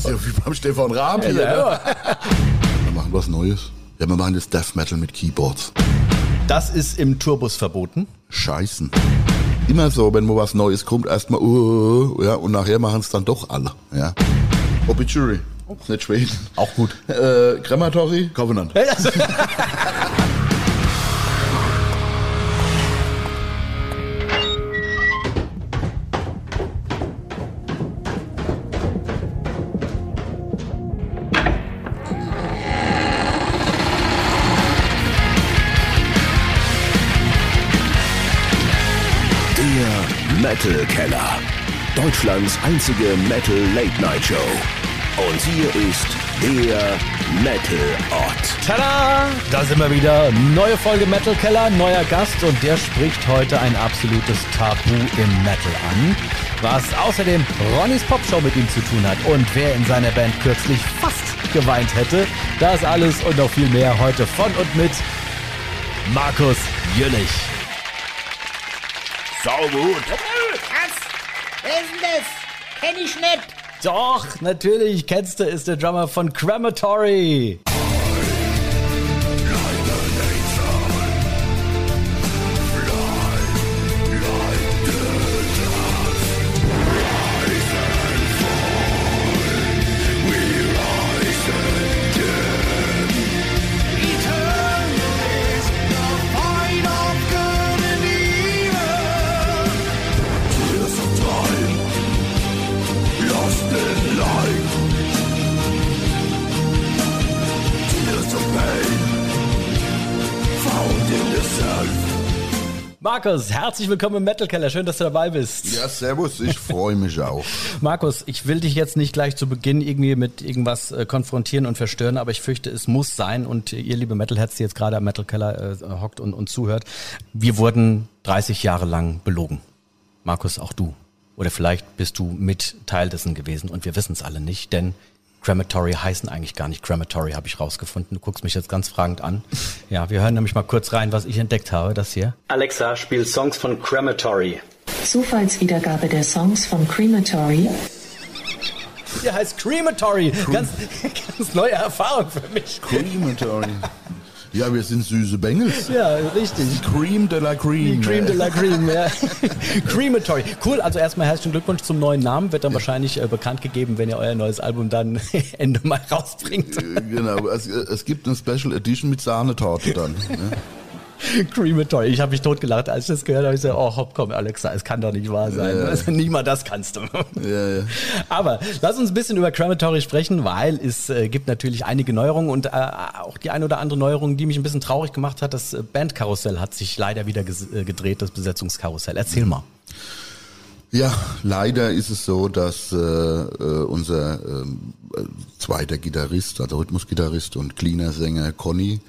Ist ja wie beim Stefan Raab hier. Ja, ne? Wir machen was Neues. Ja, wir machen jetzt Death Metal mit Keyboards. Das ist im Tourbus verboten. Scheißen. Immer so, wenn mal was Neues kommt, erstmal, uh, ja, und nachher machen es dann doch alle, ja. Obituary. Nicht Schweden. Auch gut. Äh, Crematory, Covenant. Metal Keller. Deutschlands einzige Metal Late Night Show. Und hier ist der Metal Ort. Tada! Da sind wir wieder. Neue Folge Metal Keller, neuer Gast und der spricht heute ein absolutes Tabu im Metal an, was außerdem Ronnys Popshow mit ihm zu tun hat und wer in seiner Band kürzlich fast geweint hätte. Das alles und noch viel mehr heute von und mit Markus Jüllich. Saugut. Wer ist denn das? Kenn ich nicht. Doch, natürlich, kennst du, ist der Drummer von Crematory. Markus, herzlich willkommen im Metal Keller. Schön, dass du dabei bist. Ja, servus, ich freue mich auch. Markus, ich will dich jetzt nicht gleich zu Beginn irgendwie mit irgendwas äh, konfrontieren und verstören, aber ich fürchte, es muss sein. Und ihr liebe Metalheads, die jetzt gerade am Metal Keller äh, hockt und, und zuhört, wir wurden 30 Jahre lang belogen. Markus, auch du. Oder vielleicht bist du mit Teil dessen gewesen und wir wissen es alle nicht, denn Crematory heißen eigentlich gar nicht Crematory, habe ich rausgefunden. Du guckst mich jetzt ganz fragend an. Ja, wir hören nämlich mal kurz rein, was ich entdeckt habe, das hier. Alexa spielt Songs von Crematory. Zufallswiedergabe der Songs von Crematory. Hier heißt Crematory. Ganz, ganz neue Erfahrung für mich. Crematory. Ja, wir sind süße Bengels. Ja, richtig. Cream de la Cream. Cream de la Cream, ja. Crematory. Cool, also erstmal herzlichen Glückwunsch zum neuen Namen. Wird dann wahrscheinlich äh, bekannt gegeben, wenn ihr euer neues Album dann Ende Mai rausbringt. Äh, Genau, es, es gibt eine Special Edition mit Sahnetorte dann. Ne? Crematory. Ich habe mich totgelacht, als ich das gehört habe. Ich so, oh hopp, komm, Alexa, es kann doch nicht wahr sein. Ja. Also, nicht mal das kannst du. Ja. Aber lass uns ein bisschen über Crematory sprechen, weil es äh, gibt natürlich einige Neuerungen und äh, auch die eine oder andere Neuerung, die mich ein bisschen traurig gemacht hat. Das äh, Bandkarussell hat sich leider wieder äh, gedreht, das Besetzungskarussell. Erzähl mal. Ja, leider ist es so, dass äh, äh, unser ähm, äh, zweiter Gitarrist, also Rhythmusgitarrist und Cleaner-Sänger Conny,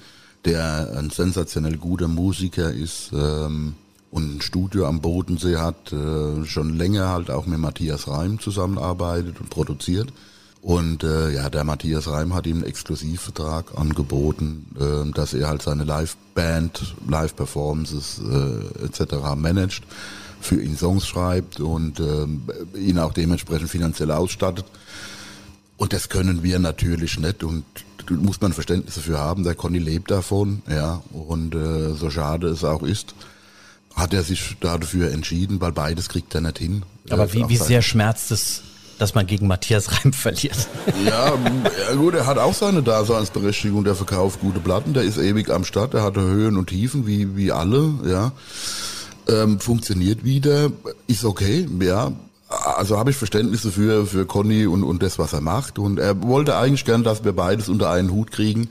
der ein sensationell guter Musiker ist ähm, und ein Studio am Bodensee hat, äh, schon länger halt auch mit Matthias Reim zusammenarbeitet und produziert. Und äh, ja, der Matthias Reim hat ihm einen Exklusivvertrag angeboten, äh, dass er halt seine Live-Band, Live-Performances äh, etc. managt, für ihn Songs schreibt und ähm, ihn auch dementsprechend finanziell ausstattet. Und das können wir natürlich nicht und muss man Verständnis dafür haben. Der Conny lebt davon, ja. Und äh, so schade es auch ist, hat er sich dafür entschieden, weil beides kriegt er nicht hin. Aber Äh, wie, wie sehr schmerzt es, dass man gegen Matthias Reim verliert? Ja, ja gut, er hat auch seine Daseinsberechtigung, der verkauft gute Platten, der ist ewig am Start, der hatte Höhen und Tiefen wie, wie alle, ja. Ähm, funktioniert wieder, ist okay, ja. Also habe ich Verständnis dafür, für Conny und, und das, was er macht. Und er wollte eigentlich gern, dass wir beides unter einen Hut kriegen.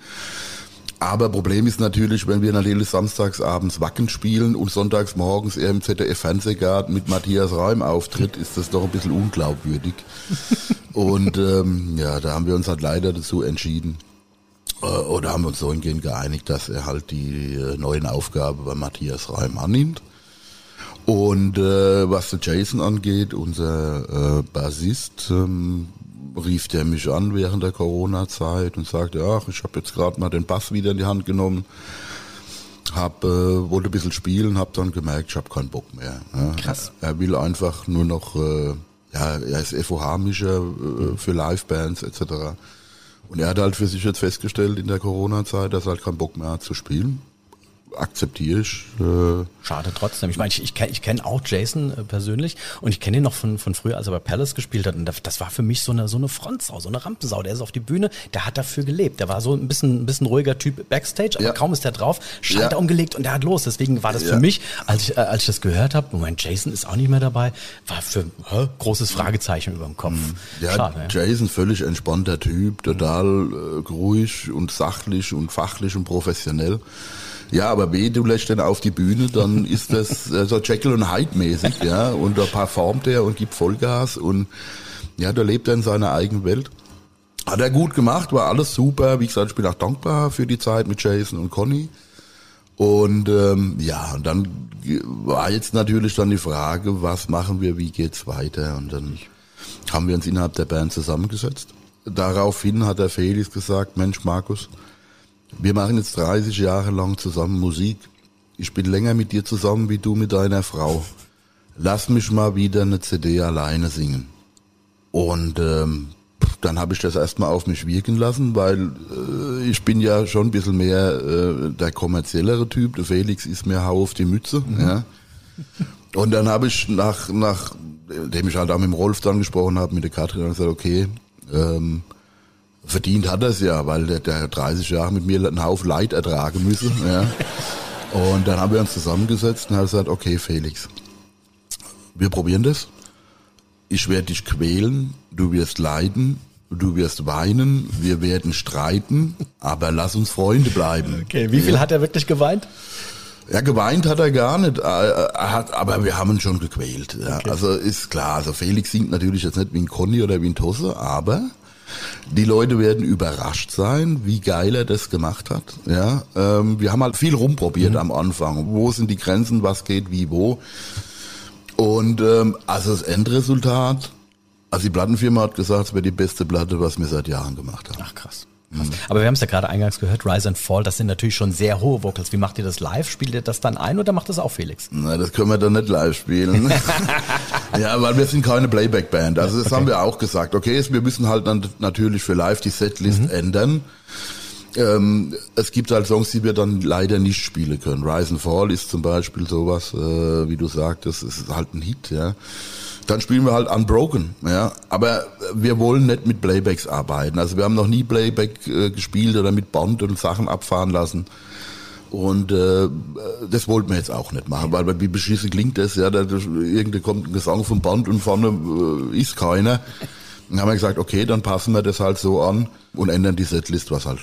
Aber Problem ist natürlich, wenn wir natürlich samstags abends Wacken spielen und sonntags morgens er im ZDF Fernsehgarten mit Matthias Reim auftritt, ist das doch ein bisschen unglaubwürdig. und ähm, ja, da haben wir uns halt leider dazu entschieden. Äh, oder haben wir uns so hingehend geeinigt, dass er halt die äh, neuen Aufgabe bei Matthias Reim annimmt. Und äh, was der Jason angeht, unser äh, Bassist, ähm, rief der mich an während der Corona-Zeit und sagte, ach, ich habe jetzt gerade mal den Bass wieder in die Hand genommen, hab, äh, wollte ein bisschen spielen, hab dann gemerkt, ich habe keinen Bock mehr. Ja. Krass. Er will einfach nur noch äh, ja, er ist FOH-Mischer äh, für Livebands etc. Und er hat halt für sich jetzt festgestellt in der Corona-Zeit, dass er halt keinen Bock mehr hat zu spielen akzeptiere ich. Äh, Schade trotzdem. Ich meine, ich, ich kenne ich kenn auch Jason äh, persönlich und ich kenne ihn noch von, von früher, als er bei Palace gespielt hat. Und das, das war für mich so eine, so eine Frontsau, so eine Rampensau. Der ist auf die Bühne, der hat dafür gelebt. Der war so ein bisschen, ein bisschen ruhiger Typ Backstage, aber Ja. kaum ist der drauf, Schalter Ja. umgelegt und der hat los. Deswegen war das Ja. für mich, als ich, äh, als ich das gehört habe, Moment, Jason ist auch nicht mehr dabei, war für hä, großes Fragezeichen über dem Kopf. Mhm. ja, Schade. Ja. Jason völlig entspannter Typ, total äh, ruhig und sachlich und fachlich und professionell. Ja, aber weh, du lässt den auf die Bühne, dann ist das äh, so Jekyll und Hyde mäßig, ja, und da performt er und gibt Vollgas und ja, da lebt er in seiner eigenen Welt. Hat er gut gemacht, war alles super. Wie gesagt, ich bin auch dankbar für die Zeit mit Jason und Conny. Und ähm, ja, und dann war jetzt natürlich dann die Frage, was machen wir, wie geht's weiter? Und dann haben wir uns innerhalb der Band zusammengesetzt. Daraufhin hat der Felix gesagt, Mensch Markus, wir machen jetzt 30 Jahre lang zusammen Musik. Ich bin länger mit dir zusammen wie du mit deiner Frau. Lass mich mal wieder eine CD alleine singen. Und ähm, dann habe ich das erstmal auf mich wirken lassen, weil äh, ich bin ja schon ein bisschen mehr äh, der kommerziellere Typ. Der Felix ist mir hau auf die Mütze. Ja. Und dann habe ich nach, nach, dem ich halt auch mit dem Rolf dann gesprochen habe, mit der Katrin, dann gesagt, okay, ähm, verdient hat er es ja, weil der, der hat 30 Jahre mit mir einen Haufen Leid ertragen müssen. Ja. Und dann haben wir uns zusammengesetzt und haben gesagt, okay, Felix, wir probieren das. Ich werde dich quälen, du wirst leiden, du wirst weinen, wir werden streiten, aber lass uns Freunde bleiben. Okay, wie viel hat er wirklich geweint? Ja, geweint hat er gar nicht, äh, hat, aber wir haben ihn schon gequält. Ja. Also ist klar, also Felix singt natürlich jetzt nicht wie ein Conny oder wie ein Tosse, aber die Leute werden überrascht sein, wie geil er das gemacht hat. Ja, ähm, wir haben halt viel rumprobiert am Anfang. Wo sind die Grenzen, was geht wie wo? Und ähm, also das Endresultat, also die Plattenfirma hat gesagt, es wäre die beste Platte, was wir seit Jahren gemacht haben. Ach krass. Krass. Aber wir haben es ja gerade eingangs gehört, Rise and Fall, das sind natürlich schon sehr hohe Vocals. Wie macht ihr das live? Spielt ihr das dann ein oder macht das auch Felix? Na, das können wir dann nicht live spielen. ja, weil wir sind keine Playback-Band. Also das haben wir auch gesagt. Okay, wir müssen halt dann natürlich für live die Setlist ändern. Ähm, es gibt halt Songs, die wir dann leider nicht spielen können. Rise and Fall ist zum Beispiel sowas, äh, wie du sagtest, es ist halt ein Hit, ja. Dann spielen wir halt Unbroken, ja. Aber wir wollen nicht mit Playbacks arbeiten. Also wir haben noch nie Playback äh, gespielt oder mit Band und Sachen abfahren lassen. Und äh, das wollten wir jetzt auch nicht machen, weil wie beschissen klingt das, ja, da irgendwie kommt ein Gesang vom Band und vorne äh, ist keiner. Dann haben wir gesagt, okay, dann passen wir das halt so an und ändern die Setlist, was halt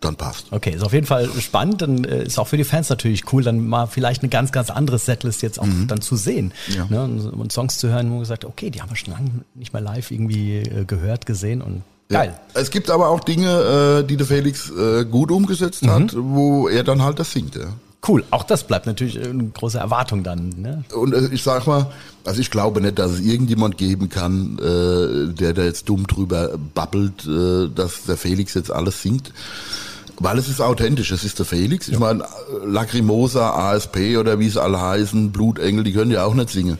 dann passt. Okay, ist auf jeden Fall spannend. Dann äh, ist auch für die Fans natürlich cool, dann mal vielleicht eine ganz, ganz andere Setlist jetzt auch dann zu sehen. Ja. Ne? Und, und Songs zu hören, wo man gesagt, okay, die haben wir schon lange nicht mehr live irgendwie äh, gehört, gesehen und geil. Ja. Es gibt aber auch Dinge, äh, die der Felix gut umgesetzt hat, wo er dann halt das singt. Ja. Cool, auch das bleibt natürlich eine große Erwartung dann. Ne? Und ich sag mal, also ich glaube nicht, dass es irgendjemand geben kann, der da jetzt dumm drüber babbelt, dass der Felix jetzt alles singt. Weil es ist authentisch, es ist der Felix. Ich meine, Lacrimosa, ASP oder wie es alle heißen, Blutengel, die können ja auch nicht singen.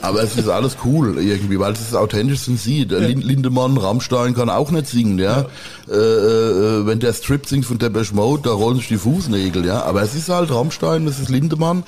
Aber es ist alles cool irgendwie, weil es ist authentisch sind sie. Der Lin- Lindemann, Rammstein kann auch nicht singen, ja. Äh, äh, wenn der Strip singt von Depeche Mode, da rollen sich die Fußnägel, ja. Aber es ist halt Rammstein, es ist Lindemann.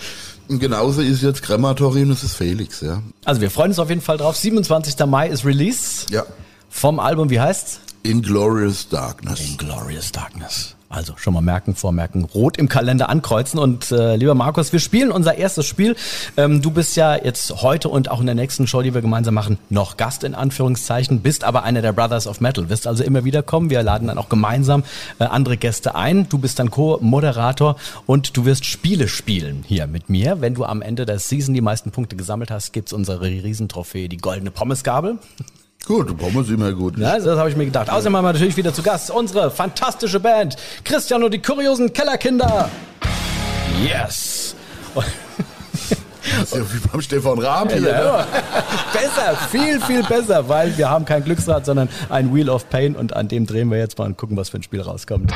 Und genauso ist jetzt Krematorium, das ist Felix, ja. Also wir freuen uns auf jeden Fall drauf. 27. Mai ist Release Ja. vom Album, wie heißt's? Inglorious Darkness. Glorious Darkness. Also schon mal merken, vormerken, rot im Kalender ankreuzen. Und äh, lieber Markus, wir spielen unser erstes Spiel. Ähm, du bist ja jetzt heute und auch in der nächsten Show, die wir gemeinsam machen, noch Gast in Anführungszeichen, bist aber einer der Brothers of Metal, wirst also immer wieder kommen. Wir laden dann auch gemeinsam äh, andere Gäste ein. Du bist dann Co-Moderator und du wirst Spiele spielen hier mit mir. Wenn du am Ende der Season die meisten Punkte gesammelt hast, gibt's unsere Riesentrophäe, die goldene Pommesgabel. Gut, Pommes immer gut. Ja, das habe ich mir gedacht. Außerdem haben wir natürlich wieder zu Gast unsere fantastische Band Christian und die kuriosen Kellerkinder. Yes. Das ist ja wie beim Stefan Raab hier. ne? Ja. besser, viel, viel besser, weil wir haben kein Glücksrad, sondern ein Wheel of Pain und an dem drehen wir jetzt mal und gucken, was für ein Spiel rauskommt.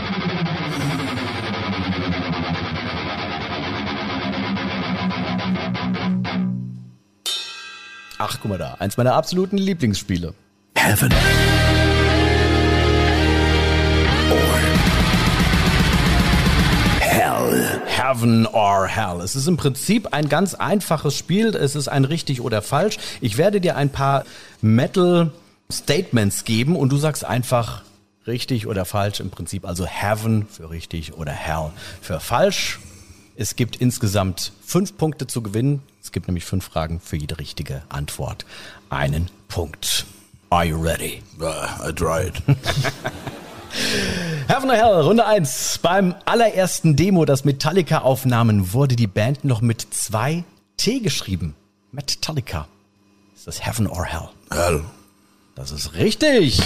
Ach, guck mal da. Eins meiner absoluten Lieblingsspiele. Heaven or Hell. Heaven or Hell. Es ist im Prinzip ein ganz einfaches Spiel. Es ist ein richtig oder falsch. Ich werde dir ein paar Metal Statements geben und du sagst einfach richtig oder falsch im Prinzip. Also Heaven für richtig oder Hell für falsch. Es gibt insgesamt fünf Punkte zu gewinnen. Es gibt nämlich fünf Fragen für jede richtige Antwort. Einen Punkt. Are you ready? Ah, I tried. Heaven or Hell, Runde 1. Beim allerersten Demo, das Metallica aufnahmen, wurde die Band noch mit zwei T geschrieben. Metallica. Ist das Heaven or Hell? Hell. Das ist richtig.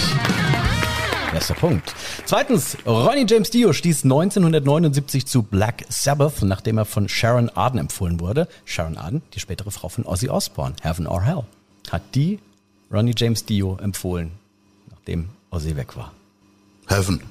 Erster Punkt. Zweitens, Ronnie James Dio stieß 1979 zu Black Sabbath, nachdem er von Sharon Arden empfohlen wurde. Sharon Arden, die spätere Frau von Ozzy Osbourne, Heaven or Hell, hat die Ronnie James Dio empfohlen, nachdem Ozzy weg war. Heaven.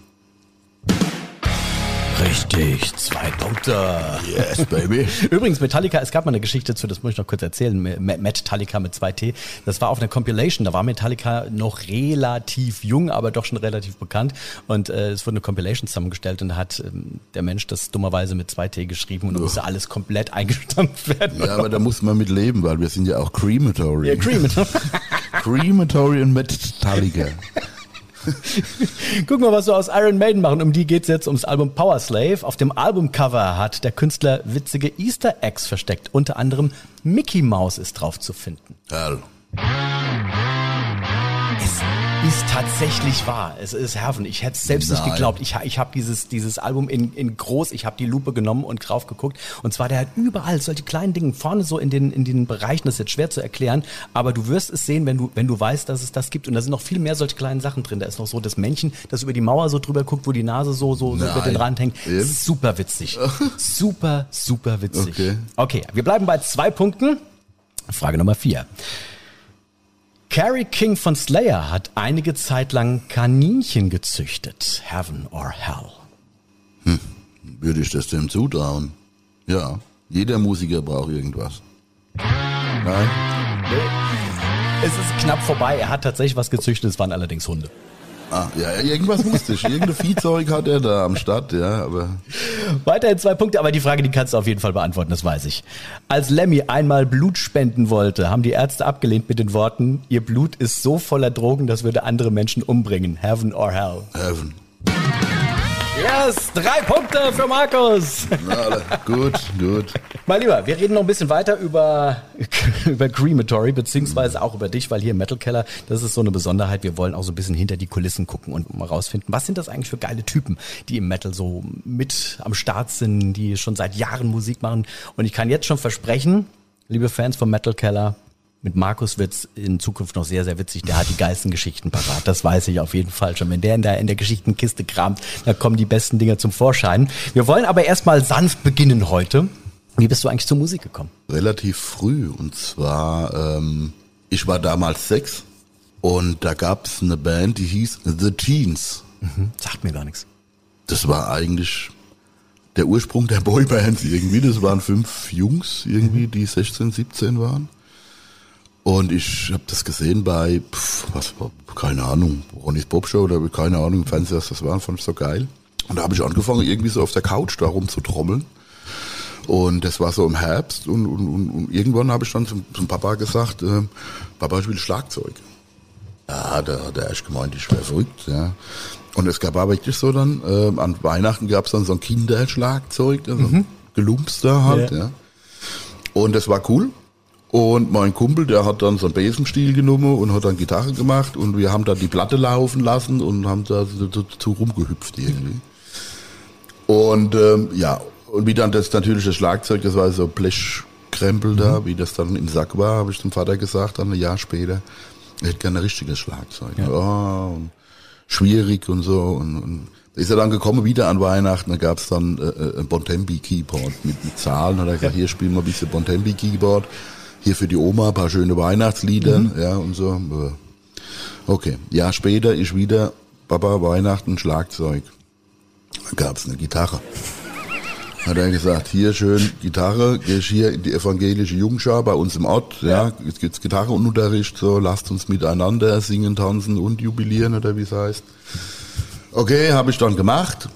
Richtig, zwei Punkte. Yes, baby. Übrigens, Metallica, es gab mal eine Geschichte zu, das muss ich noch kurz erzählen, Metallica mit 2T. Das war auf einer Compilation, da war Metallica noch relativ jung, aber doch schon relativ bekannt. Und äh, es wurde eine Compilation zusammengestellt und da hat ähm, der Mensch das dummerweise mit 2T geschrieben und da musste alles komplett eingestampft werden. Ja, aber da muss man mit leben, weil wir sind ja auch Crematory. Ja, Cream. Crematory und Metallica. Guck mal, was wir aus Iron Maiden machen. Um die geht's jetzt ums Album Power Slave. Auf dem Albumcover hat der Künstler witzige Easter Eggs versteckt. Unter anderem Mickey Mouse ist drauf zu finden. Hell. Es ist tatsächlich wahr. Es ist Heaven. Ich hätte es selbst nicht Nein. geglaubt. Ich, ich habe dieses, dieses Album in, in groß, ich habe die Lupe genommen und drauf geguckt. Und zwar, der hat überall solche kleinen Dinge vorne so in den, in den Bereichen, das ist jetzt schwer zu erklären, aber du wirst es sehen, wenn du, wenn du weißt, dass es das gibt. Und da sind noch viel mehr solche kleinen Sachen drin. Da ist noch so das Männchen, das über die Mauer so drüber guckt, wo die Nase so, so, so über den Rand hängt. Eben? Super witzig. super, super witzig. Okay. okay, wir bleiben bei zwei Punkten. Frage Nummer vier. Carrie King von Slayer hat einige Zeit lang Kaninchen gezüchtet. Heaven or Hell. Würde ich das dem zutrauen? Ja. Jeder Musiker braucht irgendwas. Nein? Es ist knapp vorbei. Er hat tatsächlich was gezüchtet. Es waren allerdings Hunde. Ah, ja, irgendwas wusste ich. Irgendein Viehzeug hat er da am Start, ja, aber Weiterhin zwei Punkte, aber die Frage, die kannst du auf jeden Fall beantworten, das weiß ich. Als Lemmy einmal Blut spenden wollte, haben die Ärzte abgelehnt mit den Worten, ihr Blut ist so voller Drogen, das würde andere Menschen umbringen. Heaven or Hell. Heaven. Yes, drei Punkte für Markus. Na, gut, gut. Mein Lieber, wir reden noch ein bisschen weiter über, über Crematory, beziehungsweise auch über dich, weil hier im Metal Keller, das ist so eine Besonderheit. Wir wollen auch so ein bisschen hinter die Kulissen gucken und mal rausfinden, was sind das eigentlich für geile Typen, die im Metal so mit am Start sind, die schon seit Jahren Musik machen. Und ich kann jetzt schon versprechen, liebe Fans vom Metal Keller, mit Markus wird's in Zukunft noch sehr, sehr witzig. Der hat die geilsten Geschichten parat. Das weiß ich auf jeden Fall schon. Wenn der in der, in der Geschichtenkiste kramt, da kommen die besten Dinger zum Vorschein. Wir wollen aber erstmal sanft beginnen heute. Wie bist du eigentlich zur Musik gekommen? Relativ früh. Und zwar, ähm, ich war damals sechs und da gab's eine Band, die hieß The Teens. Sagt mir gar nichts. Das war eigentlich der Ursprung der Boybands irgendwie. Das waren fünf Jungs irgendwie, die 16, 17 waren. Und ich habe das gesehen bei, pf, was war, keine Ahnung, Ronnys Popshow oder keine Ahnung, im Fernsehen, was das war, fand ich so geil. Und da habe ich angefangen, irgendwie so auf der Couch da rumzutrommeln. Und das war so im Herbst und, und, und, und irgendwann habe ich dann zum, zum Papa gesagt, äh, Papa, ich will Schlagzeug. Ja, da hat er echt gemeint, ich wäre verrückt, ja. Und es gab aber wirklich so dann, ähm, an Weihnachten gab es dann so ein Kinderschlagzeug, also ein Gelumpster halt, Ja. ja. Und das war cool. Und mein Kumpel, der hat dann so einen Besenstiel genommen und hat dann Gitarre gemacht und wir haben dann die Platte laufen lassen und haben da so, rumgehüpft irgendwie. Und ähm, ja, und wie dann das natürlich das Schlagzeug, das war so Blechkrempel da, wie das dann im Sack war, habe ich dem Vater gesagt, dann ein Jahr später, er hätte gerne ein richtiges Schlagzeug. Ja. und schwierig und so. Und, und da ist er dann gekommen wieder an Weihnachten, da gab es dann äh, äh, ein Bontempi-Keyboard mit, mit Zahlen. Hat er gesagt, hier spielen wir ein bisschen Bontempi-Keyboard. Hier für die Oma ein paar schöne Weihnachtslieder, ja, und so. Äh, Okay, Jahr später ich wieder, Papa, Weihnachten, Schlagzeug. Dann gab's eine Gitarre. Hat er gesagt, hier schön Gitarre, gehst hier in die evangelische Jugendschar bei uns im Ort, ja, jetzt gibt's Gitarrenunterricht, so, lasst uns miteinander singen, tanzen und jubilieren oder wie es heißt. Okay, habe ich dann gemacht.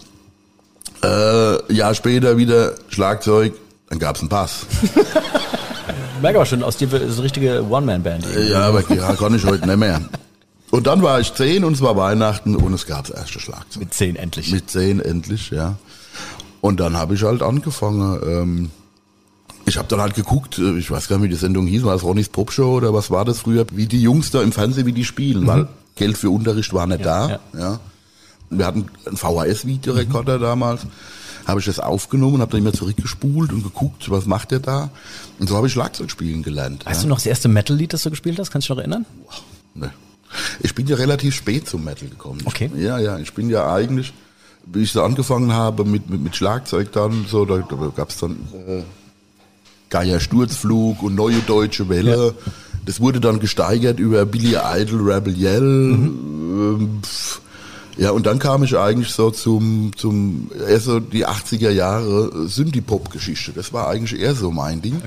Äh, Jahr später wieder Schlagzeug, dann gab's einen Pass. Merke aber schon, aus dir wird eine richtige One-Man-Band. Ja, aber ja, kann ich heute nicht mehr. Und dann war ich zehn und es war Weihnachten und es gab das erste Schlagzeug. Mit zehn endlich. Mit zehn endlich, ja. Und dann habe ich halt angefangen. Ähm, ich habe dann halt geguckt, äh, ich weiß gar nicht, wie die Sendung hieß, war es Ronnys Popshow oder was war das früher, wie die Jungs da im Fernsehen, wie die spielen, weil Geld für Unterricht war nicht da. ja. Ja. Wir hatten einen VHS-Videorekorder damals, habe ich das aufgenommen, habe dann immer zurückgespult und geguckt, was macht der da. Und so habe ich Schlagzeug spielen gelernt. Weißt ja. du noch das erste Metal-Lied, das du gespielt hast? Kannst du dich noch erinnern? Nee. Ich bin ja relativ spät zum Metal gekommen. Okay. Ja, ja, ich bin ja eigentlich, wie ich so angefangen habe mit, mit, mit Schlagzeug dann, so, da, da gab's dann äh, Geier Sturzflug und Neue Deutsche Welle. Das wurde dann gesteigert über Billy Idol, Rebel Yell. Ähm, pff. Ja, und dann kam ich eigentlich so zum, zum eher so die 80er Jahre Synthie-Pop-Geschichte. Das war eigentlich eher so mein Ding.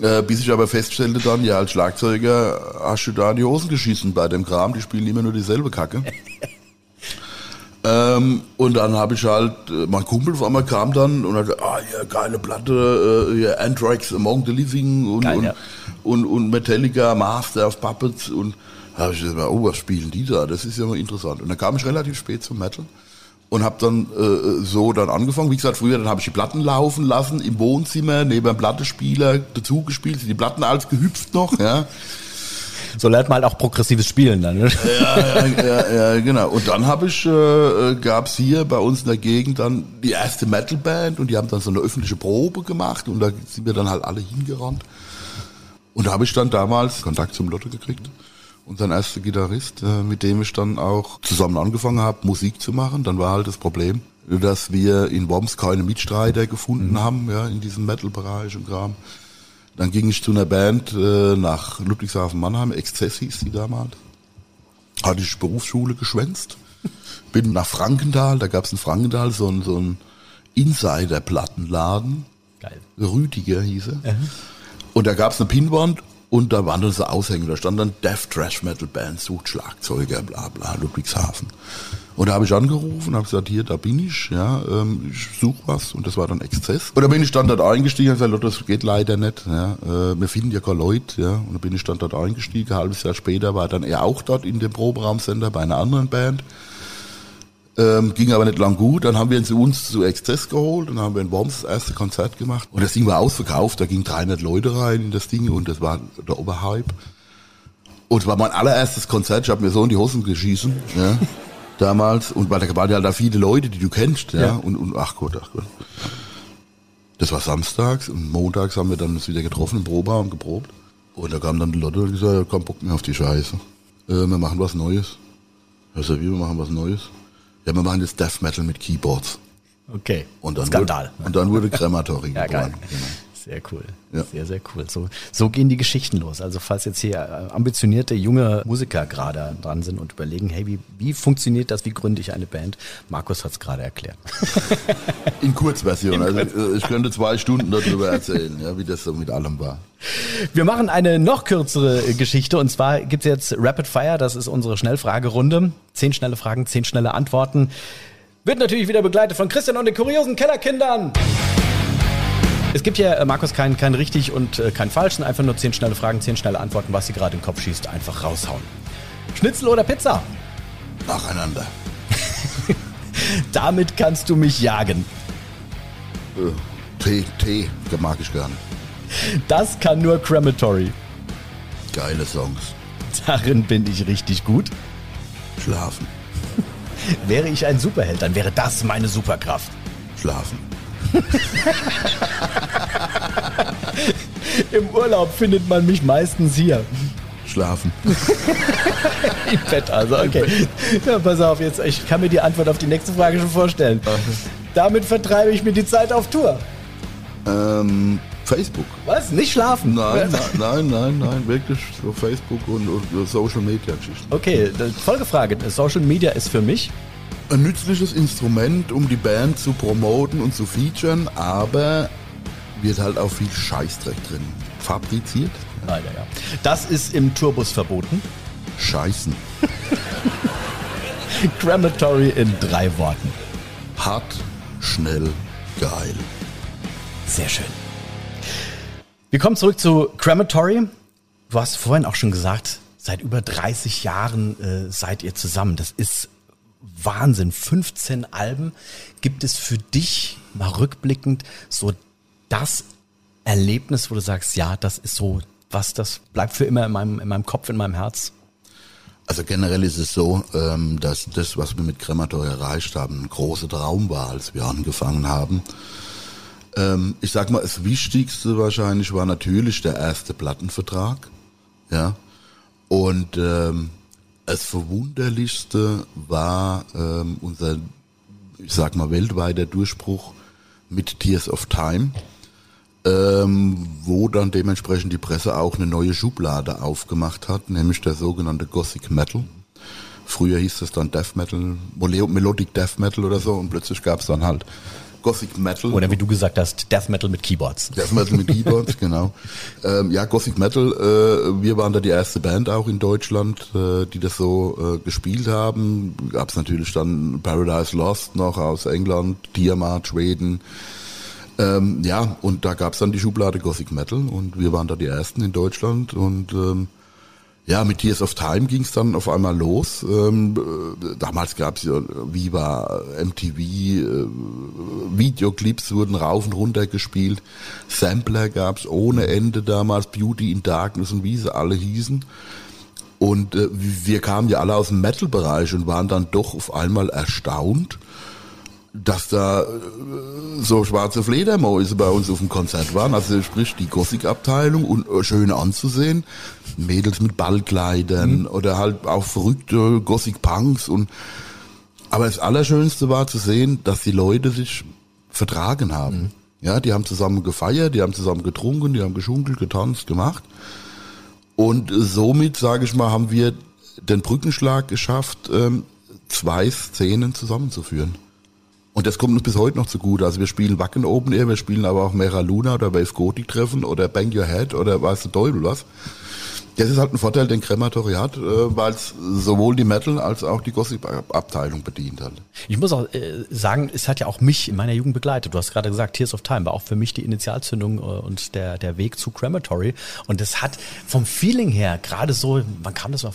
Äh, bis ich aber feststellte dann, ja, als Schlagzeuger hast du da in die Hosen geschissen bei dem Kram, die spielen immer nur dieselbe Kacke. ähm, und dann habe ich halt, äh, mein Kumpel auf einmal kam dann und hat, ah, ja, geile Platte, äh, ja, Anthrax Among the Living und, Geil, und, ja. und, und Metallica, Master of Puppets und habe ich gesagt, oh, was spielen die da? Das ist ja mal interessant. Und dann kam ich relativ spät zum Metal und habe dann äh, so dann angefangen. Wie gesagt, früher dann habe ich die Platten laufen lassen im Wohnzimmer neben einem Plattenspieler dazu gespielt, sind die Platten alles gehüpft noch, ja. So lernt man halt auch progressives Spielen dann. Ne? ja, ja, ja, ja, genau. Und dann habe ich, äh, gab's hier bei uns in der Gegend dann die erste Metalband und die haben dann so eine öffentliche Probe gemacht und da sind wir dann halt alle hingerannt. Und da habe ich dann damals Kontakt zum Lotto gekriegt. Unseren erster Gitarrist, äh, mit dem ich dann auch zusammen angefangen habe, Musik zu machen. Dann war halt das Problem, dass wir in Worms keine Mitstreiter gefunden haben, ja, in diesem Metal-Bereich und Kram. Dann ging ich zu einer Band äh, nach Ludwigshafen-Mannheim, Exzess hieß die damals. Hatte ich Berufsschule geschwänzt. Bin nach Frankenthal, da gab's in Frankenthal so einen, so einen Insider-Plattenladen. Geil. Rüdiger hieß er. Und da gab's eine Pinwand und da waren dann so Aushänge. Da stand dann Death Trash Metal Band, sucht Schlagzeuger, bla bla, Ludwigshafen. Und da habe ich angerufen habe gesagt, hier, da bin ich, ja, ähm, ich suche was und das war dann Exzess. Und da bin ich dann dort eingestiegen und gesagt, das geht leider nicht, ja, äh, wir finden ja keine Leute, ja. Und da bin ich dann dort eingestiegen, ein halbes Jahr später war dann er auch dort in dem Proberaumcenter bei einer anderen Band. Ähm, ging aber nicht lang gut. Dann haben wir ihn zu uns zu Exzess geholt und haben wir in Worms das erste Konzert gemacht. Und das Ding war ausverkauft. Da gingen 300 Leute rein in das Ding und das war der Oberhype. Und es war mein allererstes Konzert. Ich habe mir so in die Hosen geschießen, ja, damals. Und weil da waren ja da viele Leute, die du kennst, ja. Ja. Und, und ach Gott, ach Gott. Das war samstags und montags haben wir dann uns wieder getroffen im Proberaum geprobt. Und da kam dann die Leute und gesagt, komm, Bock mehr auf die Scheiße. Äh, wir machen was Neues. Also wie, wir machen was Neues. Ja, wir machen jetzt Death Metal mit Keyboards. Okay. Und dann Skandal. Wurde, und dann wurde Crematory Ja, geboren. Genau. Sehr cool. Ja. Sehr, sehr cool. So, so gehen die Geschichten los. Also falls jetzt hier äh, ambitionierte junge Musiker gerade dran sind und überlegen, hey, wie, wie funktioniert das, wie gründe ich eine Band? Markus hat es gerade erklärt. In Kurzversion. Also äh, ich könnte zwei Stunden darüber erzählen, ja, wie das so mit allem war. Wir machen eine noch kürzere äh, Geschichte und zwar gibt's jetzt Rapid Fire, das ist unsere Schnellfragerunde. Zehn schnelle Fragen, zehn schnelle Antworten. Wird natürlich wieder begleitet von Christian und den kuriosen Kellerkindern. Es gibt ja, äh, Markus, kein, kein richtig und äh, kein falschen, einfach nur zehn schnelle Fragen, zehn schnelle Antworten, was sie gerade in den Kopf schießt, einfach raushauen. Schnitzel oder Pizza? Nacheinander. Damit kannst du mich jagen. Äh, Tee, Tee, mag ich gerne. Das kann nur Crematory. Geile Songs. Darin bin ich richtig gut. Schlafen, Wäre ich ein Superheld, dann wäre das meine Superkraft. schlafen. Im Urlaub findet man mich meistens hier. Schlafen. Im Bett also, okay. Ja, pass auf, jetzt, ich kann mir die Antwort auf die nächste Frage schon vorstellen. Damit vertreibe ich mir die Zeit auf Tour. Ähm, Facebook. Was? Nicht schlafen? Nein, nein, nein, nein, nein, wirklich so Facebook und, und Social Media Geschichten. Okay, Folgefrage. Social Media ist für mich ein nützliches Instrument, um die Band zu promoten und zu featuren, aber wird halt auch viel Scheißdreck drin fabriziert. Leider, ja. Das ist im Tourbus verboten. Scheißen. Crematory in drei Worten. Hart, schnell, geil. Sehr schön. Wir kommen zurück zu Crematory. Du hast vorhin auch schon gesagt, seit über 30 Jahren äh, seid ihr zusammen. Das ist Wahnsinn. 15 Alben. Gibt es für dich mal rückblickend so das Erlebnis, wo du sagst, ja, das ist so was, das bleibt für immer in meinem, in meinem Kopf, in meinem Herz? Also generell ist es so, ähm, dass das, was wir mit Kremator erreicht haben, ein großer Traum war, als wir angefangen haben. Ähm, ich sag mal, das Wichtigste wahrscheinlich war natürlich der erste Plattenvertrag. Ja. Und ähm, das Verwunderlichste war unser, ich sag mal, weltweiter Durchbruch mit Tears of Time, ähm, wo dann dementsprechend die Presse auch eine neue Schublade aufgemacht hat, nämlich der sogenannte Gothic Metal. Früher hieß es dann Death Metal, Melodic Death Metal oder so und plötzlich gab es dann halt Gothic Metal. Oder wie du gesagt hast, Death Metal mit Keyboards. Death Metal mit Keyboards, genau. Ähm, ja, Gothic Metal, äh, wir waren da die erste Band auch in Deutschland, äh, die das so äh, gespielt haben. Gab es natürlich dann Paradise Lost noch aus England, Tiamat, Schweden. Ähm, ja, und da gab es dann die Schublade Gothic Metal und wir waren da die ersten in Deutschland und ähm, ja, mit Tears of Time ging es dann auf einmal los. Ähm, äh, damals gab es ja Viva, MTV, äh, Videoclips wurden rauf und runter gespielt, Sampler gab es ohne Ende damals, Beauty in Darkness und wie sie alle hießen. Und äh, wir kamen ja alle aus dem Metal-Bereich und waren dann doch auf einmal erstaunt, dass da äh, so schwarze Fledermäuse bei uns auf dem Konzert waren. Also sprich die Gothic-Abteilung und äh, schön anzusehen. Mädels mit Ballkleidern mhm. oder halt auch verrückte Gothic-Punks und aber das Allerschönste war zu sehen, dass die Leute sich vertragen haben. Mhm. Ja, die haben zusammen gefeiert, die haben zusammen getrunken, die haben geschunkelt, getanzt, gemacht. Und somit, sage ich mal, haben wir den Brückenschlag geschafft, ähm, zwei Szenen zusammenzuführen. Und das kommt uns bis heute noch zugute. Also wir spielen Wacken Open Air, wir spielen aber auch Mera Luna oder Wave Gothic Treffen oder Bang Your Head oder weißt du Teufel was. Das ist halt ein Vorteil, den Krematoriat, hat, äh, weil es sowohl die Metal als auch die Gossip-Abteilung bedient hat. Ich muss auch äh, sagen, es hat ja auch mich in meiner Jugend begleitet. Du hast gerade gesagt, Tears of Time war auch für mich die Initialzündung äh, und der, der Weg zu Crematory. Und es hat vom Feeling her gerade so, wann kam das mal?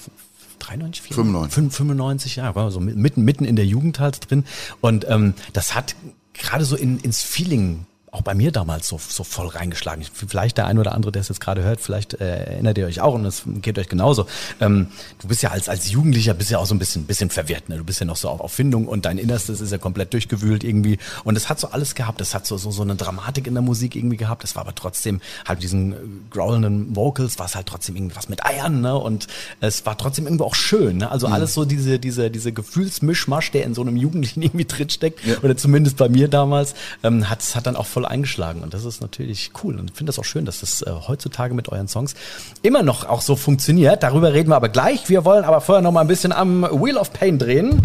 93, 95. 95, ja, war so mitten, mitten in der Jugend halt drin. Und ähm, das hat gerade so in, ins Feeling auch bei mir damals so, so voll reingeschlagen. Vielleicht der ein oder andere, der es jetzt gerade hört, vielleicht äh, erinnert ihr euch auch und es geht euch genauso. Ähm, du bist ja als, als Jugendlicher bist ja auch so ein bisschen, bisschen verwirrt. Ne? Du bist ja noch so auf, auf Findung und dein Innerstes ist ja komplett durchgewühlt irgendwie. Und es hat so alles gehabt. Es hat so, so, so eine Dramatik in der Musik irgendwie gehabt. Es war aber trotzdem halt diesen äh, growlenden Vocals, war es halt trotzdem irgendwas mit Eiern. Ne? Und es war trotzdem irgendwo auch schön. Ne? Also mhm. alles so diese, diese, diese Gefühlsmischmasch, der in so einem Jugendlichen irgendwie drinsteckt. Ja. Oder zumindest bei mir damals, ähm, hat, hat dann auch voll voll eingeschlagen und das ist natürlich cool und ich finde das auch schön, dass das äh, heutzutage mit euren Songs immer noch auch so funktioniert. Darüber reden wir aber gleich. Wir wollen aber vorher noch mal ein bisschen am Wheel of Pain drehen.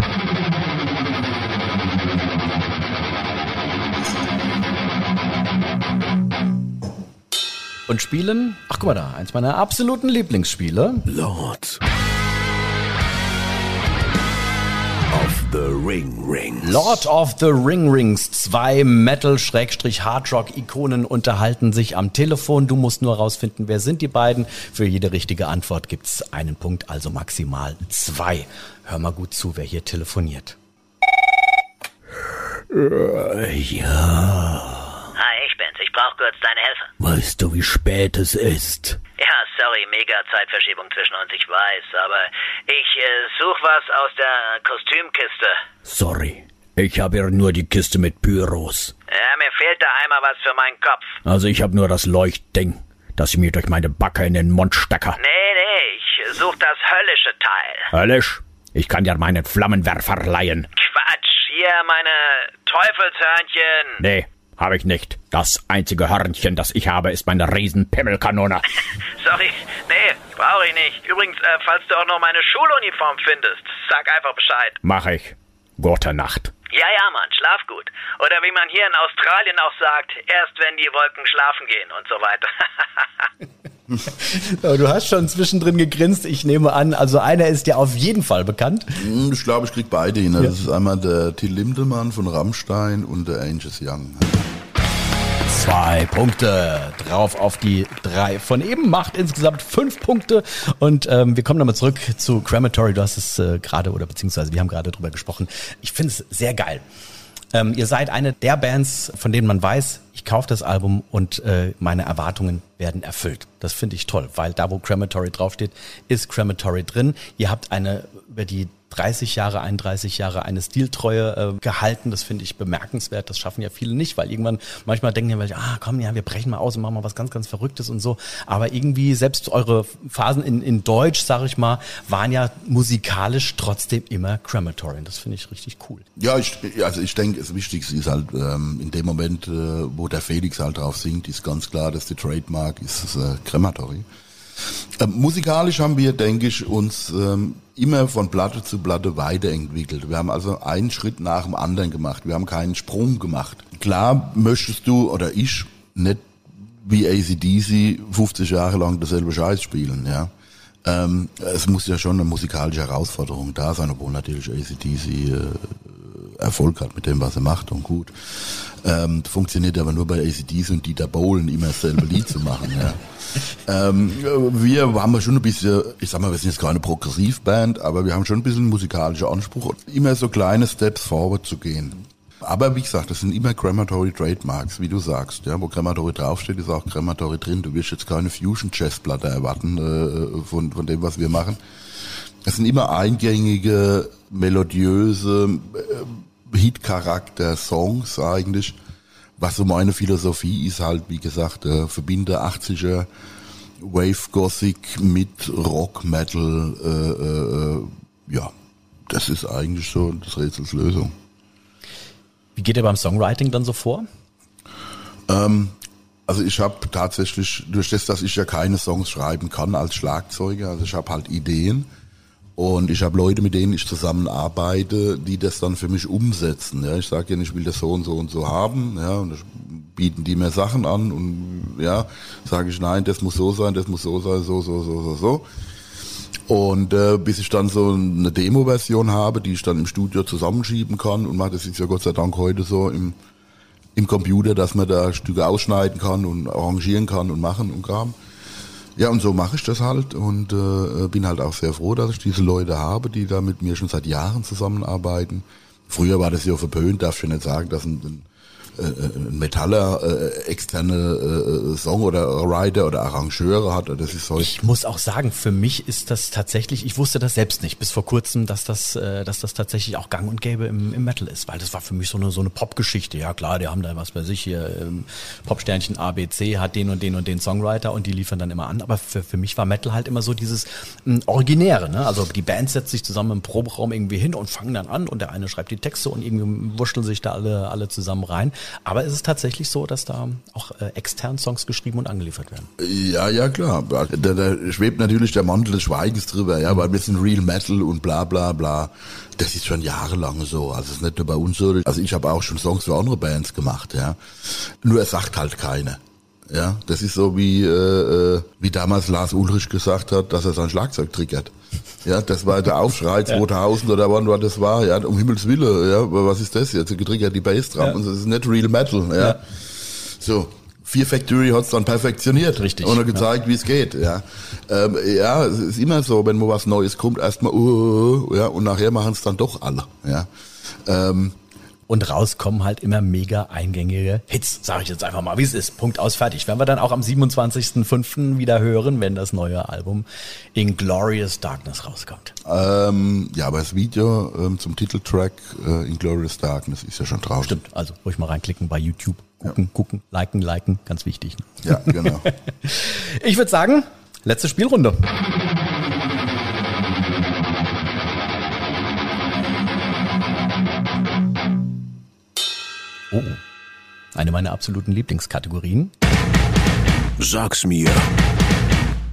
Und spielen, ach guck mal da, eins meiner absoluten Lieblingsspiele. Lord the Ring Rings. Lord of the Ring Rings. Zwei Metal-Hardrock-Ikonen unterhalten sich am Telefon. Du musst nur rausfinden, wer sind die beiden. Für jede richtige Antwort gibt's einen Punkt, also maximal zwei. Hör mal gut zu, wer hier telefoniert. Ja. Hi, ich bin's. Ich brauch kurz deine Hilfe. Weißt du, wie spät es ist? Ja, sorry, mega Zeitverschiebung zwischen uns, ich weiß, aber ich äh, such was aus der Kostümkiste. Sorry, ich habe hier nur die Kiste mit Pyros. Ja, mir fehlt da einmal was für meinen Kopf. Also ich habe nur das Leuchtding, das ich mir durch meine Backe in den Mund stecke. Nee, nee, ich such das höllische Teil. Höllisch? Ich kann dir meinen Flammenwerfer leihen. Quatsch, hier meine Teufelshörnchen. Nee, habe ich nicht. Das einzige Hörnchen, das ich habe, ist meine Riesenpimmelkanone. Sorry, nee, brauche ich nicht. Übrigens, äh, falls du auch noch meine Schuluniform findest, sag einfach Bescheid. Mach ich. Gute Nacht. Ja, ja, Mann, schlaf gut. Oder wie man hier in Australien auch sagt, erst wenn die Wolken schlafen gehen und so weiter. Du hast schon zwischendrin gegrinst, ich nehme an. Also einer ist dir auf jeden Fall bekannt. Hm, Ich glaube, ich krieg beide hin. Das ist einmal der Till Lindemann von Rammstein und der Angus Young. Zwei Punkte drauf auf die drei von eben, macht insgesamt fünf Punkte. Und ähm, wir kommen nochmal zurück zu Crematory. Du hast es äh, gerade, oder beziehungsweise wir haben gerade drüber gesprochen. Ich finde es sehr geil. Ähm, ihr seid eine der Bands, von denen man weiß, ich kaufe das Album und äh, meine Erwartungen werden erfüllt. Das finde ich toll, weil da, wo Crematory draufsteht, ist Crematory drin. Ihr habt eine über die 30 Jahre, 31 Jahre eine Stiltreue äh, gehalten. Das finde ich bemerkenswert. Das schaffen ja viele nicht, weil irgendwann manchmal denken ja welche, ah komm, ja, wir brechen mal aus und machen mal was ganz, ganz Verrücktes und so. Aber irgendwie selbst eure Phasen in, in Deutsch, sage ich mal, waren ja musikalisch trotzdem immer Crematory. Das finde ich richtig cool. Ja, ich, also ich denke, das Wichtigste ist halt, ähm, in dem Moment, äh, wo der Felix halt drauf singt, ist ganz klar, dass die Trademark ist äh, Crematory. Ähm, musikalisch haben wir, denke ich, uns ähm, immer von Platte zu Platte weiterentwickelt. Wir haben also einen Schritt nach dem anderen gemacht. Wir haben keinen Sprung gemacht. Klar möchtest du oder ich nicht wie ACDC 50 Jahre lang dasselbe Scheiß spielen, ja. Ähm, es muss ja schon eine musikalische Herausforderung da sein, obwohl natürlich ACDC äh, Erfolg hat mit dem, was er macht und gut. Ähm, funktioniert aber nur bei ACDs und Dieter Bohlen immer dasselbe Lied zu machen. Ja. Ähm, wir haben schon ein bisschen, ich sag mal, wir sind jetzt keine Progressivband, aber wir haben schon ein bisschen musikalischen Anspruch, immer so kleine Steps forward zu gehen. Aber wie gesagt, das sind immer Crematory Trademarks, wie du sagst. Ja, wo Crematory draufsteht, ist auch Crematory drin. Du wirst jetzt keine Fusion Jazz Platte erwarten äh, von, von dem, was wir machen. Es sind immer eingängige, melodiöse, äh, Hit-Charakter-Songs eigentlich. Was so meine Philosophie ist halt, wie gesagt, äh, verbinde 80er Wave Gothic mit Rock, Metal, äh, äh, ja, das ist eigentlich so das Rätsels Lösung. Wie geht ihr beim Songwriting dann so vor? Ähm, also ich habe tatsächlich, durch das, dass ich ja keine Songs schreiben kann als Schlagzeuger, also ich habe halt Ideen und ich habe Leute, mit denen ich zusammenarbeite, die das dann für mich umsetzen. Ja, ich sage ja, ich will das so und so und so haben, ja, und bieten die mir Sachen an und ja, sage ich nein, das muss so sein, das muss so sein, so so so so so. Und äh, bis ich dann so eine Demo-Version habe, die ich dann im Studio zusammenschieben kann und das ist ja Gott sei Dank heute so im, im Computer, dass man da Stücke ausschneiden kann und arrangieren kann und machen und Kram. Ja, und so mache ich das halt und äh, bin halt auch sehr froh, dass ich diese Leute habe, die da mit mir schon seit Jahren zusammenarbeiten. Früher war das ja verpönt, darf ich nicht sagen, dass ein, ein ein Metaller äh, externe äh, Song oder Writer oder Arrangeure hat. Das ist heute Ich muss auch sagen, für mich ist das tatsächlich, ich wusste das selbst nicht bis vor kurzem, dass das, äh, dass das tatsächlich auch gang und gäbe im, im Metal ist, weil das war für mich so eine, so eine Popgeschichte. Ja klar, die haben da was bei sich hier, ähm, Popsternchen ABC hat den und den und den Songwriter und die liefern dann immer an. Aber für, für mich war Metal halt immer so dieses ähm, Originäre. Ne? Also die Band setzt sich zusammen im Proberaum irgendwie hin und fangen dann an und der eine schreibt die Texte und irgendwie wurschteln sich da alle, alle zusammen rein. Aber es ist tatsächlich so, dass da auch äh, extern Songs geschrieben und angeliefert werden. Ja, ja, klar. Da, da schwebt natürlich der Mantel des Schweigens drüber, ja, weil wir sind Real Metal und bla bla bla. Das ist schon jahrelang so. Also es ist nicht nur bei uns so. Also ich habe auch schon Songs für andere Bands gemacht, ja. Nur es sagt halt keiner. Ja, das ist so wie äh, wie damals Lars Ulrich gesagt hat, dass er sein Schlagzeug triggert. Ja, das war der Aufschrei 2000 oder wann war das war. Ja, um Himmels Willen. Ja, was ist das jetzt? Getriggert die Bassdrum. Ja. Und das ist nicht Real Metal. Ja. Ja. So. Fear Factory hat's dann perfektioniert. Richtig, Und gezeigt, wie es geht. Ja. Ähm, ja, es ist immer so, wenn mal was Neues kommt, erstmal, uh, ja, und nachher machen es dann doch alle. Ja. Ähm, Und rauskommen halt immer mega eingängige Hits, sage ich jetzt einfach mal, wie es ist. Punkt aus, fertig. Werden wir dann auch am 27.05. wieder hören, wenn das neue Album Inglorious Darkness rauskommt. ähm, ja, aber das Video ähm, zum Titeltrack äh, Inglorious Darkness ist ja schon draußen. Stimmt, also ruhig mal reinklicken bei YouTube. Gucken, gucken, liken, liken, ganz wichtig. ne? Ja, genau. Ich würde sagen, letzte Spielrunde. Oh, eine meiner absoluten Lieblingskategorien. Sag's mir.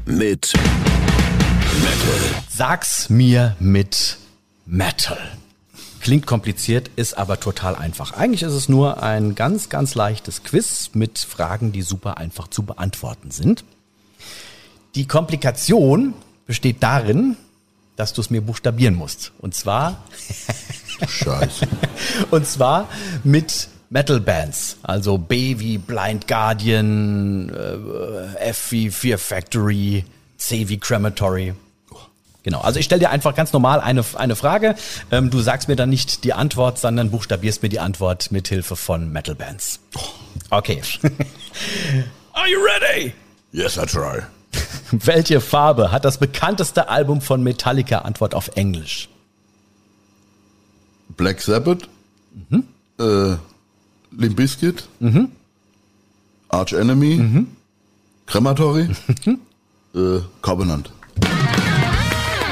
Mit Metal. Sag's mir mit Metal. Klingt kompliziert, ist aber total einfach. Eigentlich ist es nur ein ganz, ganz leichtes Quiz mit Fragen, die super einfach zu beantworten sind. Die Komplikation besteht darin, dass du es mir buchstabieren musst. Und zwar, Scheiße. und zwar mit Metal Bands. Also B wie Blind Guardian, äh, F wie Fear Factory, C wie Crematory. Genau, also ich stelle dir einfach ganz normal eine, eine Frage. Ähm, du sagst mir dann nicht die Antwort, sondern buchstabierst mir die Antwort mit Hilfe von Metal Bands. Okay. Are you ready? Yes, I try. Welche Farbe hat das bekannteste Album von Metallica? Antwort auf Englisch. Black Sabbath, äh, Limp Bizkit, Arch Enemy, Crematory, äh, Covenant.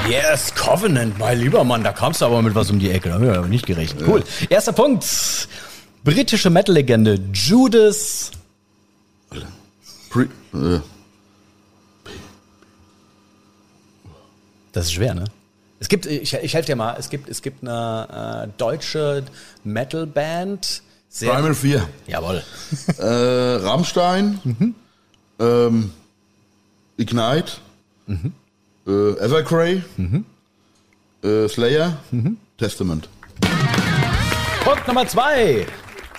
Yes, Covenant, mein lieber Mann, da kamst du aber mit was um die Ecke, da haben wir aber nicht gerechnet. Cool. Erster Punkt. Britische Metal-Legende Judas. Pre äh, Das ist schwer, ne? Es gibt, ich, ich helfe dir mal, es gibt, es gibt eine äh, deutsche Metal-Band. Sehr- Primal 4. Jawohl. Äh, Rammstein, ähm, Ignite, äh, Evergrey, äh, Slayer, Testament. Punkt Nummer zwei.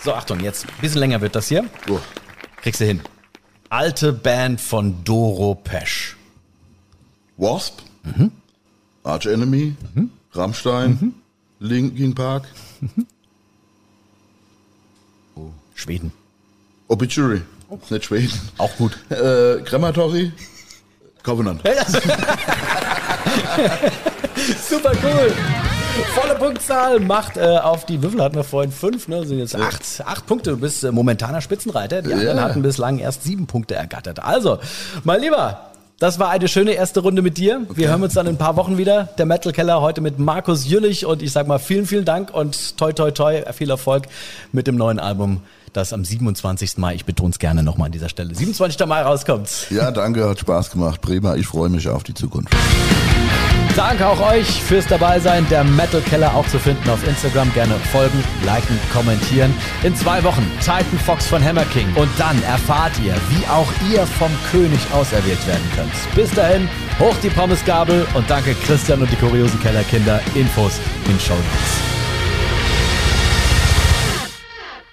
So, Achtung, jetzt ein bisschen länger wird das hier. Oh. Kriegst du hin. Alte Band von Doro Pesch. Wasp, Arch Enemy, Rammstein, Linkin Park, Schweden. Obituary, ist nicht Schweden, Auch gut. äh, Crematory, Covenant. Super cool. Volle Punktzahl macht äh, auf die Würfel hatten wir vorhin fünf, ne? Sind jetzt acht, acht Punkte. Du bist äh, momentaner Spitzenreiter. Die anderen Ja. hatten bislang erst sieben Punkte ergattert. Also, mein Lieber, das war eine schöne erste Runde mit dir. Wir hören uns dann in ein paar Wochen wieder. Der Metal Keller heute mit Markus Jüllich und ich sag mal vielen, vielen Dank und toi, toi, toi, viel Erfolg mit dem neuen Album, das am 27. Mai, ich betone es gerne nochmal an dieser Stelle, 27. Mai rauskommt. Ja, danke, hat Spaß gemacht. Prima, ich freue mich auf die Zukunft. Danke auch euch fürs Dabeisein. Der Metal Keller auch zu finden auf Instagram. Gerne folgen, liken, kommentieren. In zwei Wochen Titan Fox von Hammer King. Und dann erfahrt ihr, wie auch ihr vom König auserwählt werden könnt. Bis dahin, hoch die Pommesgabel und danke Christian und die kuriosen Kellerkinder. Infos in Show Notes.